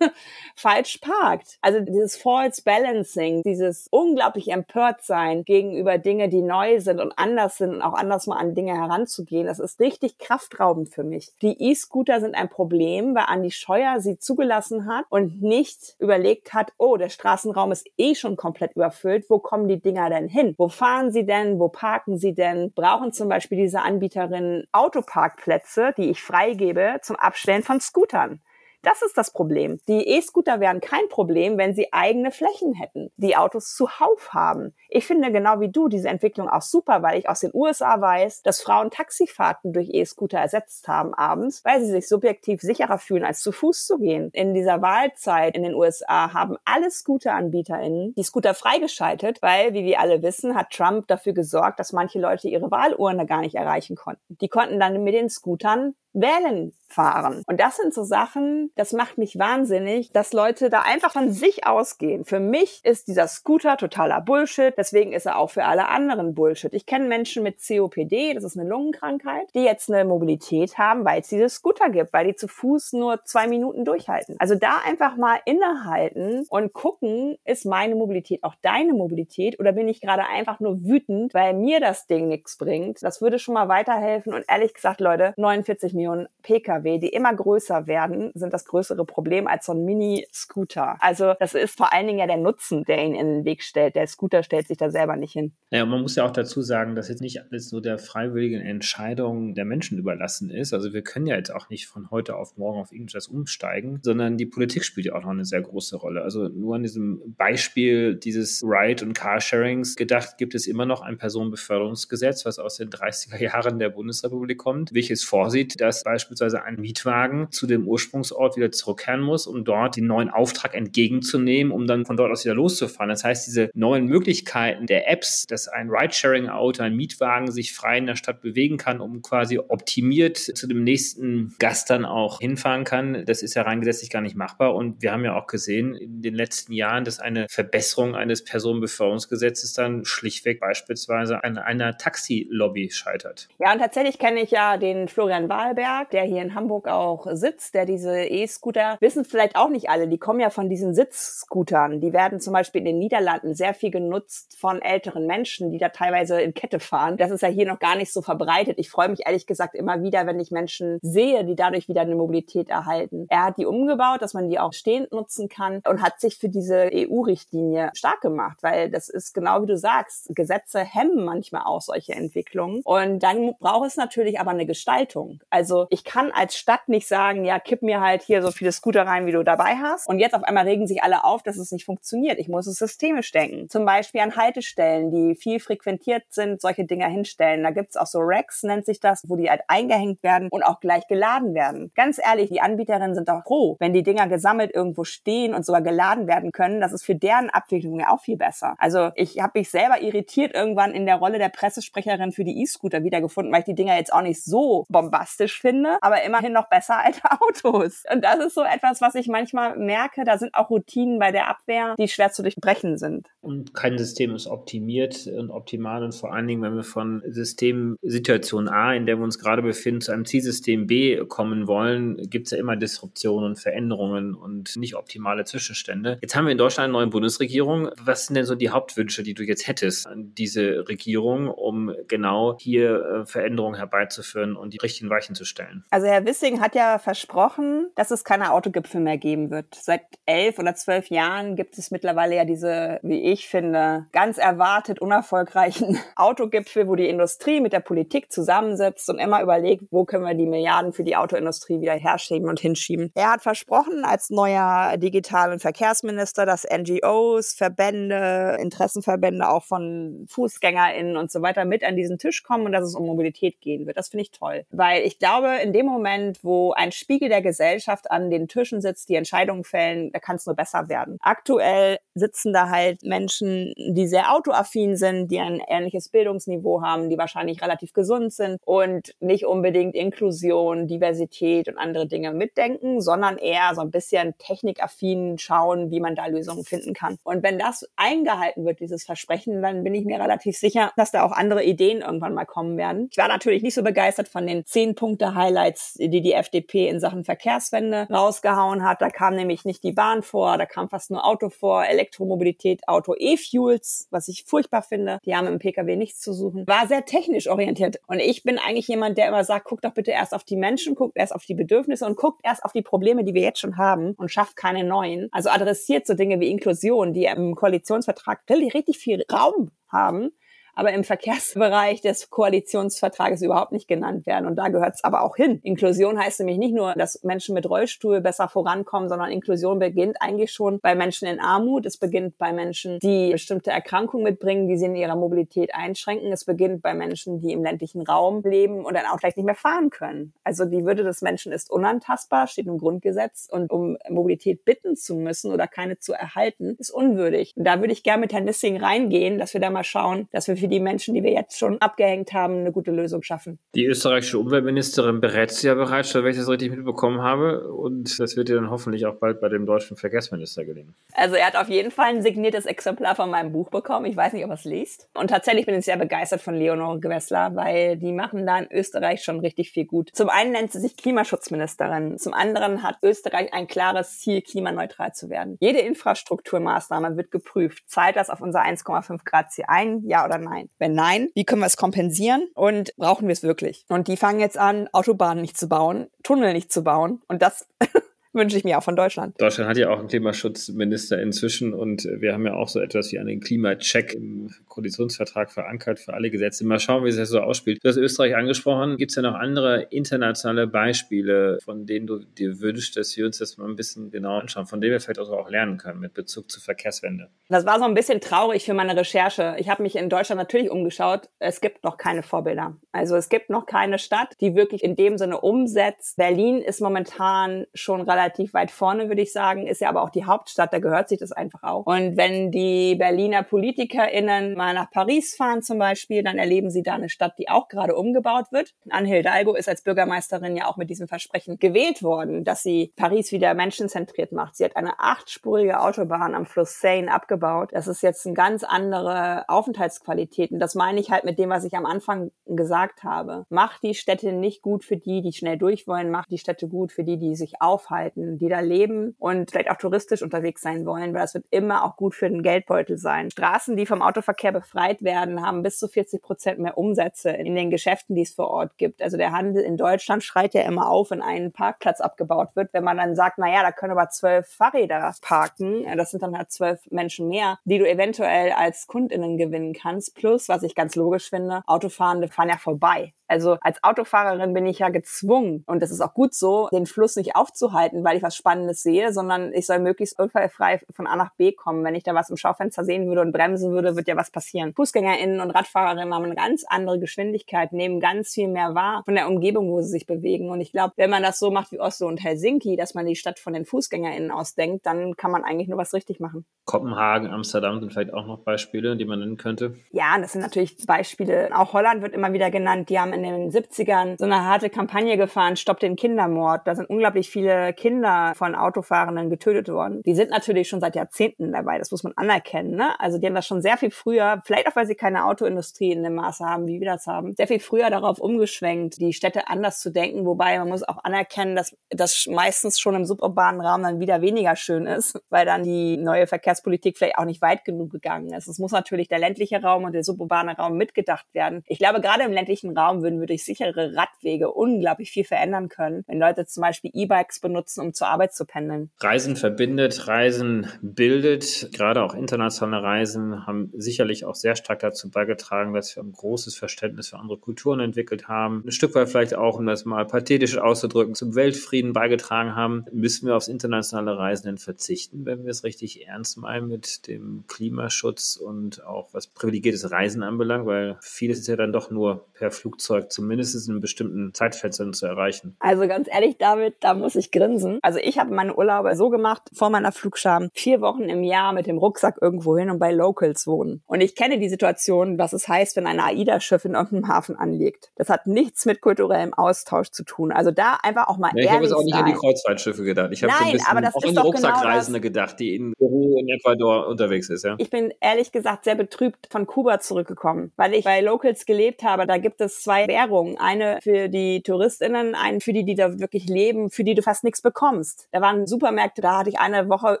<laughs> falsch parkt. Also dieses False Balancing, dieses unglaublich empört sein gegenüber Dinge, die neu sind und anders sind und auch anders mal an Dinge heranzugehen, das ist richtig kraftraubend für mich. Die E-Scooter sind ein Problem, weil Andi Scheuer sie zugelassen hat und nicht überlegt hat, oh, der Straßenraum ist eh schon komplett überfüllt, wo kommen die Dinger denn hin? Wo fahren sie denn? Wo parken sie denn? Brauchen zum Beispiel diese Anbieterinnen Autoparkplätze, die ich freigebe, zum Abstellen von Scootern? Das ist das Problem. Die E-Scooter wären kein Problem, wenn sie eigene Flächen hätten, die Autos zuhauf haben. Ich finde genau wie du diese Entwicklung auch super, weil ich aus den USA weiß, dass Frauen Taxifahrten durch E-Scooter ersetzt haben abends, weil sie sich subjektiv sicherer fühlen, als zu Fuß zu gehen. In dieser Wahlzeit in den USA haben alle Scooteranbieterinnen die Scooter freigeschaltet, weil, wie wir alle wissen, hat Trump dafür gesorgt, dass manche Leute ihre Wahlurne gar nicht erreichen konnten. Die konnten dann mit den Scootern wählen fahren. Und das sind so Sachen, das macht mich wahnsinnig, dass Leute da einfach von sich ausgehen. Für mich ist dieser Scooter totaler Bullshit, deswegen ist er auch für alle anderen Bullshit. Ich kenne Menschen mit COPD, das ist eine Lungenkrankheit, die jetzt eine Mobilität haben, weil es diese Scooter gibt, weil die zu Fuß nur zwei Minuten durchhalten. Also da einfach mal innehalten und gucken, ist meine Mobilität auch deine Mobilität oder bin ich gerade einfach nur wütend, weil mir das Ding nichts bringt. Das würde schon mal weiterhelfen und ehrlich gesagt, Leute, 49 Millionen Pkw, die immer größer werden, sind das größere Problem als so ein Mini-Scooter. Also das ist vor allen Dingen ja der Nutzen, der ihn in den Weg stellt. Der Scooter stellt sich da selber nicht hin. Ja, man muss ja auch dazu sagen, dass jetzt nicht alles so der freiwilligen Entscheidung der Menschen überlassen ist. Also wir können ja jetzt auch nicht von heute auf morgen auf irgendwas umsteigen, sondern die Politik spielt ja auch noch eine sehr große Rolle. Also nur an diesem Beispiel dieses Ride- und Carsharings gedacht, gibt es immer noch ein Personenbeförderungsgesetz, was aus den 30er Jahren der Bundesrepublik kommt, welches vorsieht, dass beispielsweise ein Mietwagen zu dem Ursprungsort wieder zurückkehren muss, um dort den neuen Auftrag entgegenzunehmen, um dann von dort aus wieder loszufahren. Das heißt, diese neuen Möglichkeiten der Apps, dass ein Ridesharing-Auto, ein Mietwagen sich frei in der Stadt bewegen kann, um quasi optimiert zu dem nächsten Gast dann auch hinfahren kann, das ist ja rein gesetzlich gar nicht machbar. Und wir haben ja auch gesehen in den letzten Jahren, dass eine Verbesserung eines Personenbeförderungsgesetzes dann schlichtweg beispielsweise an einer Taxilobby scheitert. Ja, und tatsächlich kenne ich ja den Florian Wahlberg, der hier in Hamburg auch sitzt, der diese E-Scooter, wissen vielleicht auch nicht alle, die kommen ja von diesen Sitzscootern. Die werden zum Beispiel in den Niederlanden sehr viel genutzt von älteren Menschen, die da teilweise in Kette fahren. Das ist ja hier noch gar nicht so verbreitet. Ich freue mich ehrlich gesagt immer wieder, wenn ich Menschen sehe, die dadurch wieder eine Mobilität erhalten. Er hat die umgebaut, dass man die auch stehend nutzen kann und hat sich für diese EU-Richtlinie stark gemacht, weil das ist genau wie du sagst, Gesetze hemmen manchmal auch solche Entwicklungen. Und dann braucht es natürlich aber eine Gestaltung. Also ich kann als Stadt nicht sagen, ja, kipp mir halt hier so viele Scooter rein, wie du dabei hast. Und jetzt auf einmal regen sich alle auf, dass es nicht funktioniert. Ich muss es systemisch denken. Zum Beispiel an Haltestellen, die viel frequentiert sind, solche Dinger hinstellen. Da gibt's auch so Racks, nennt sich das, wo die halt eingehängt werden und auch gleich geladen werden. Ganz ehrlich, die Anbieterinnen sind doch froh, wenn die Dinger gesammelt irgendwo stehen und sogar geladen werden können. Das ist für deren Abwicklung ja auch viel besser. Also ich habe mich selber irritiert irgendwann in der Rolle der Pressesprecherin für die E-Scooter wiedergefunden, weil ich die Dinger jetzt auch nicht so bombastisch finde, aber immerhin noch besser <laughs> als Autos. Und das ist so etwas, was ich manchmal merke, da sind auch Routinen bei der Abwehr, die schwer zu durchbrechen sind. Und kein System ist optimiert und optimal und vor allen Dingen, wenn wir von Systemsituation A, in der wir uns gerade befinden, zu einem Zielsystem B kommen wollen, gibt es ja immer Disruptionen und Veränderungen und nicht optimale Zwischenstände. Jetzt haben wir in Deutschland eine neue Bundesregierung. Was sind denn so die Hauptwünsche, die du jetzt hättest an diese Regierung, um genau hier äh, Veränderungen herbeizuführen und die richtigen Weichen zu stellen. Also Herr Wissing hat ja versprochen, dass es keine Autogipfel mehr geben wird. Seit elf oder zwölf Jahren gibt es mittlerweile ja diese, wie ich finde, ganz erwartet unerfolgreichen <laughs> Autogipfel, wo die Industrie mit der Politik zusammensitzt und immer überlegt, wo können wir die Milliarden für die Autoindustrie wieder herschieben und hinschieben. Er hat versprochen, als neuer Digital- und Verkehrsminister, dass NGOs, Verbände, Interessenverbände auch von FußgängerInnen und so weiter mit an diesen Tisch kommen und dass es um Mobilität gehen wird. Das finde ich toll. Weil ich glaube, in dem Moment, wo ein Spiegel der Gesellschaft an den Tischen sitzt, die Entscheidungen fällen, da kann es nur besser werden. Aktuell sitzen da halt Menschen, die sehr autoaffin sind, die ein ähnliches Bildungsniveau haben, die wahrscheinlich relativ gesund sind und nicht unbedingt Inklusion, Diversität und andere Dinge mitdenken, sondern eher so ein bisschen technikaffin schauen, wie man da Lösungen finden kann. Und wenn das eingehalten wird, dieses Versprechen, dann bin ich mir relativ sicher, dass da auch andere Ideen irgendwann mal kommen werden. Ich war natürlich nicht so begeistert von den zehn Punkte Highlights, die die FDP in Sachen Verkehrswende rausgehauen hat. Da kam nämlich nicht die Bahn vor, da kam fast nur Auto vor, Elektromobilität, Auto, E-Fuels, was ich furchtbar finde. Die haben im Pkw nichts zu suchen. War sehr technisch orientiert. Und ich bin eigentlich jemand, der immer sagt, guck doch bitte erst auf die Menschen, guckt erst auf die Bedürfnisse und guckt erst auf die Probleme, die wir jetzt schon haben und schafft keine neuen. Also adressiert so Dinge wie Inklusion, die im Koalitionsvertrag richtig, richtig viel Raum haben aber im Verkehrsbereich des Koalitionsvertrages überhaupt nicht genannt werden. Und da gehört es aber auch hin. Inklusion heißt nämlich nicht nur, dass Menschen mit Rollstuhl besser vorankommen, sondern Inklusion beginnt eigentlich schon bei Menschen in Armut. Es beginnt bei Menschen, die bestimmte Erkrankungen mitbringen, die sie in ihrer Mobilität einschränken. Es beginnt bei Menschen, die im ländlichen Raum leben und dann auch vielleicht nicht mehr fahren können. Also die Würde des Menschen ist unantastbar, steht im Grundgesetz. Und um Mobilität bitten zu müssen oder keine zu erhalten, ist unwürdig. Und da würde ich gerne mit Herrn Nissing reingehen, dass wir da mal schauen, dass wir für für die Menschen, die wir jetzt schon abgehängt haben, eine gute Lösung schaffen. Die österreichische Umweltministerin berät es ja bereits, wenn ich das richtig mitbekommen habe. Und das wird ihr dann hoffentlich auch bald bei dem deutschen Verkehrsminister gelingen. Also er hat auf jeden Fall ein signiertes Exemplar von meinem Buch bekommen. Ich weiß nicht, ob er es liest. Und tatsächlich bin ich sehr begeistert von Leonore Gewessler, weil die machen da in Österreich schon richtig viel gut. Zum einen nennt sie sich Klimaschutzministerin. Zum anderen hat Österreich ein klares Ziel, klimaneutral zu werden. Jede Infrastrukturmaßnahme wird geprüft. Zahlt das auf unser 1,5 Grad Ziel ein? Ja oder nein? Nein? Wenn nein, wie können wir es kompensieren und brauchen wir es wirklich? Und die fangen jetzt an, Autobahnen nicht zu bauen, Tunnel nicht zu bauen und das <laughs> wünsche ich mir auch von Deutschland. Deutschland hat ja auch einen Klimaschutzminister inzwischen und wir haben ja auch so etwas wie einen Klimacheck im Koalitionsvertrag verankert für alle Gesetze. Mal schauen, wie sich das so ausspielt. Du hast Österreich angesprochen. Gibt es ja noch andere internationale Beispiele, von denen du dir wünschst, dass wir uns das mal ein bisschen genauer anschauen, von denen wir vielleicht auch lernen können mit Bezug zur Verkehrswende? Das war so ein bisschen traurig für meine Recherche. Ich habe mich in Deutschland natürlich umgeschaut. Es gibt noch keine Vorbilder. Also es gibt noch keine Stadt, die wirklich in dem Sinne umsetzt. Berlin ist momentan schon relativ relativ weit vorne, würde ich sagen, ist ja aber auch die Hauptstadt, da gehört sich das einfach auch. Und wenn die Berliner PolitikerInnen mal nach Paris fahren zum Beispiel, dann erleben sie da eine Stadt, die auch gerade umgebaut wird. Anne Hidalgo ist als Bürgermeisterin ja auch mit diesem Versprechen gewählt worden, dass sie Paris wieder menschenzentriert macht. Sie hat eine achtspurige Autobahn am Fluss Seine abgebaut. Das ist jetzt eine ganz andere Aufenthaltsqualität. Und das meine ich halt mit dem, was ich am Anfang gesagt habe. Macht die Städte nicht gut für die, die schnell durch wollen, macht die Städte gut für die, die sich aufhalten arbeiten, die da leben und vielleicht auch touristisch unterwegs sein wollen, weil das wird immer auch gut für den Geldbeutel sein. Straßen, die vom Autoverkehr befreit werden, haben bis zu 40 Prozent mehr Umsätze in den Geschäften, die es vor Ort gibt. Also der Handel in Deutschland schreit ja immer auf, wenn ein Parkplatz abgebaut wird. Wenn man dann sagt, na ja, da können aber zwölf Fahrräder parken, das sind dann halt zwölf Menschen mehr, die du eventuell als KundInnen gewinnen kannst. Plus, was ich ganz logisch finde, Autofahrende fahren ja vorbei. Also als Autofahrerin bin ich ja gezwungen, und das ist auch gut so, den Fluss nicht aufzuhalten, weil ich was Spannendes sehe, sondern ich soll möglichst unfallfrei von A nach B kommen. Wenn ich da was im Schaufenster sehen würde und bremsen würde, wird ja was passieren. FußgängerInnen und Radfahrerinnen haben eine ganz andere Geschwindigkeit, nehmen ganz viel mehr wahr von der Umgebung, wo sie sich bewegen. Und ich glaube, wenn man das so macht wie Oslo und Helsinki, dass man die Stadt von den FußgängerInnen ausdenkt, dann kann man eigentlich nur was richtig machen. Kopenhagen, Amsterdam sind vielleicht auch noch Beispiele, die man nennen könnte. Ja, das sind natürlich Beispiele. Auch Holland wird immer wieder genannt. Die haben in den 70ern so eine harte Kampagne gefahren, Stopp den Kindermord. Da sind unglaublich viele Kinder von Autofahrenden getötet worden. Die sind natürlich schon seit Jahrzehnten dabei, das muss man anerkennen. Ne? Also die haben das schon sehr viel früher, vielleicht auch weil sie keine Autoindustrie in dem Maße haben, wie wir das haben, sehr viel früher darauf umgeschwenkt, die Städte anders zu denken. Wobei man muss auch anerkennen, dass das meistens schon im suburbanen Raum dann wieder weniger schön ist, weil dann die neue Verkehrspolitik vielleicht auch nicht weit genug gegangen ist. Es muss natürlich der ländliche Raum und der suburbane Raum mitgedacht werden. Ich glaube, gerade im ländlichen Raum würden wir durch sichere Radwege unglaublich viel verändern können, wenn Leute zum Beispiel E-Bikes benutzen, um zur Arbeit zu pendeln. Reisen verbindet, Reisen bildet. Gerade auch internationale Reisen haben sicherlich auch sehr stark dazu beigetragen, dass wir ein großes Verständnis für andere Kulturen entwickelt haben. Ein Stück weit vielleicht auch, um das mal pathetisch auszudrücken, zum Weltfrieden beigetragen haben. Müssen wir aufs internationale Reisen denn verzichten, wenn wir es richtig ernst meinen mit dem Klimaschutz und auch was privilegiertes Reisen anbelangt, weil vieles ist ja dann doch nur per Flugzeug zumindest in einem bestimmten Zeitfenster zu erreichen. Also ganz ehrlich, David, da muss ich grinsen. Also ich habe meine Urlaube so gemacht, vor meiner Flugscham, vier Wochen im Jahr mit dem Rucksack irgendwo hin und bei Locals wohnen. Und ich kenne die Situation, was es heißt, wenn ein AIDA-Schiff in irgendeinem Hafen anlegt. Das hat nichts mit kulturellem Austausch zu tun. Also da einfach auch mal ja, Ich habe jetzt auch nicht sein. an die Kreuzfahrtschiffe gedacht. Ich habe so ein bisschen auch an die Rucksackreisende genau gedacht, die in Peru und Ecuador unterwegs ist. Ja? Ich bin ehrlich gesagt sehr betrübt von Kuba zurückgekommen, weil ich bei Locals gelebt habe. Da gibt es zwei Währungen. Eine für die TouristInnen, eine für die, die da wirklich leben, für die du fast nichts bekommst. Da waren Supermärkte, da hatte ich eine Woche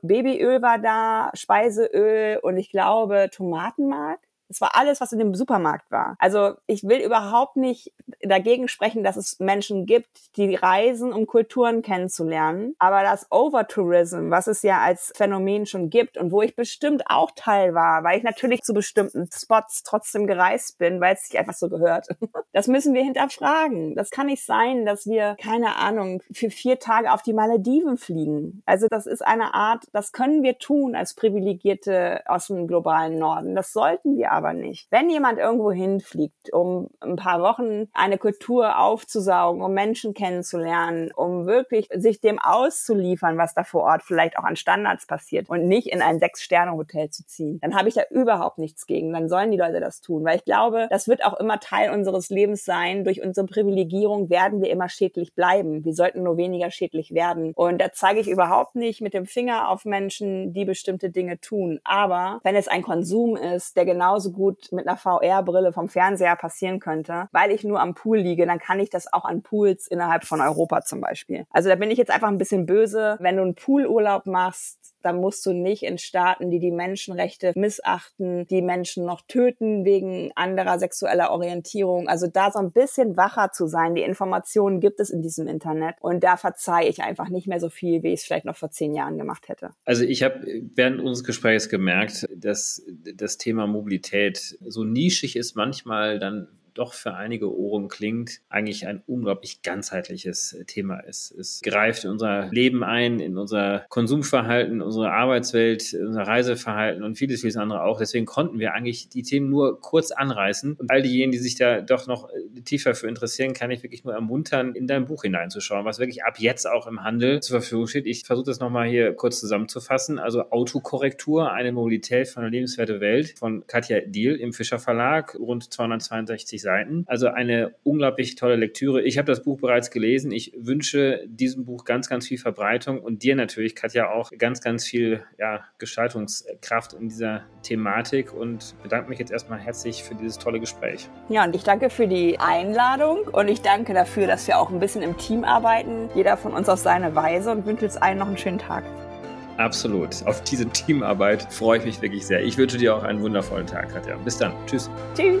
Babyöl war da, Speiseöl und ich glaube Tomatenmark. Es war alles, was in dem Supermarkt war. Also ich will überhaupt nicht dagegen sprechen, dass es Menschen gibt, die reisen, um Kulturen kennenzulernen. Aber das Overtourism, was es ja als Phänomen schon gibt und wo ich bestimmt auch Teil war, weil ich natürlich zu bestimmten Spots trotzdem gereist bin, weil es sich einfach so gehört. <laughs> Das müssen wir hinterfragen. Das kann nicht sein, dass wir, keine Ahnung, für vier Tage auf die Malediven fliegen. Also das ist eine Art, das können wir tun als Privilegierte aus dem globalen Norden. Das sollten wir aber nicht. Wenn jemand irgendwo hinfliegt, um ein paar Wochen eine Kultur aufzusaugen, um Menschen kennenzulernen, um wirklich sich dem auszuliefern, was da vor Ort vielleicht auch an Standards passiert und nicht in ein Sechs-Sterne-Hotel zu ziehen, dann habe ich da überhaupt nichts gegen. Dann sollen die Leute das tun, weil ich glaube, das wird auch immer Teil unseres Lebens sein. Durch unsere Privilegierung werden wir immer schädlich bleiben. Wir sollten nur weniger schädlich werden. Und da zeige ich überhaupt nicht mit dem Finger auf Menschen, die bestimmte Dinge tun. Aber wenn es ein Konsum ist, der genauso genauso gut mit einer VR-Brille vom Fernseher passieren könnte, weil ich nur am Pool liege, dann kann ich das auch an Pools innerhalb von Europa zum Beispiel. Also da bin ich jetzt einfach ein bisschen böse. Wenn du einen Poolurlaub machst, dann musst du nicht in Staaten, die die Menschenrechte missachten, die Menschen noch töten wegen anderer sexueller Orientierung. Also da so ein bisschen wacher zu sein. Die Informationen gibt es in diesem Internet und da verzeihe ich einfach nicht mehr so viel, wie ich es vielleicht noch vor zehn Jahren gemacht hätte. Also ich habe während unseres Gesprächs gemerkt, dass das Thema Mobilität so nischig ist manchmal dann doch für einige Ohren klingt, eigentlich ein unglaublich ganzheitliches Thema ist. Es greift in unser Leben ein, in unser Konsumverhalten, unsere Arbeitswelt, unser Reiseverhalten und vieles, vieles andere auch. Deswegen konnten wir eigentlich die Themen nur kurz anreißen. Und all diejenigen, die sich da doch noch tiefer für interessieren, kann ich wirklich nur ermuntern, in dein Buch hineinzuschauen, was wirklich ab jetzt auch im Handel zur Verfügung steht. Ich versuche das nochmal hier kurz zusammenzufassen. Also Autokorrektur, eine Mobilität von einer lebenswerte Welt von Katja Diel im Fischer Verlag, rund 262 Seiten. Also eine unglaublich tolle Lektüre. Ich habe das Buch bereits gelesen. Ich wünsche diesem Buch ganz, ganz viel Verbreitung und dir natürlich, Katja, auch ganz, ganz viel ja, Gestaltungskraft in dieser Thematik und bedanke mich jetzt erstmal herzlich für dieses tolle Gespräch. Ja, und ich danke für die Einladung und ich danke dafür, dass wir auch ein bisschen im Team arbeiten. Jeder von uns auf seine Weise und wünsche jetzt allen noch einen schönen Tag. Absolut. Auf diese Teamarbeit freue ich mich wirklich sehr. Ich wünsche dir auch einen wundervollen Tag, Katja. Bis dann. Tschüss. Tschüss.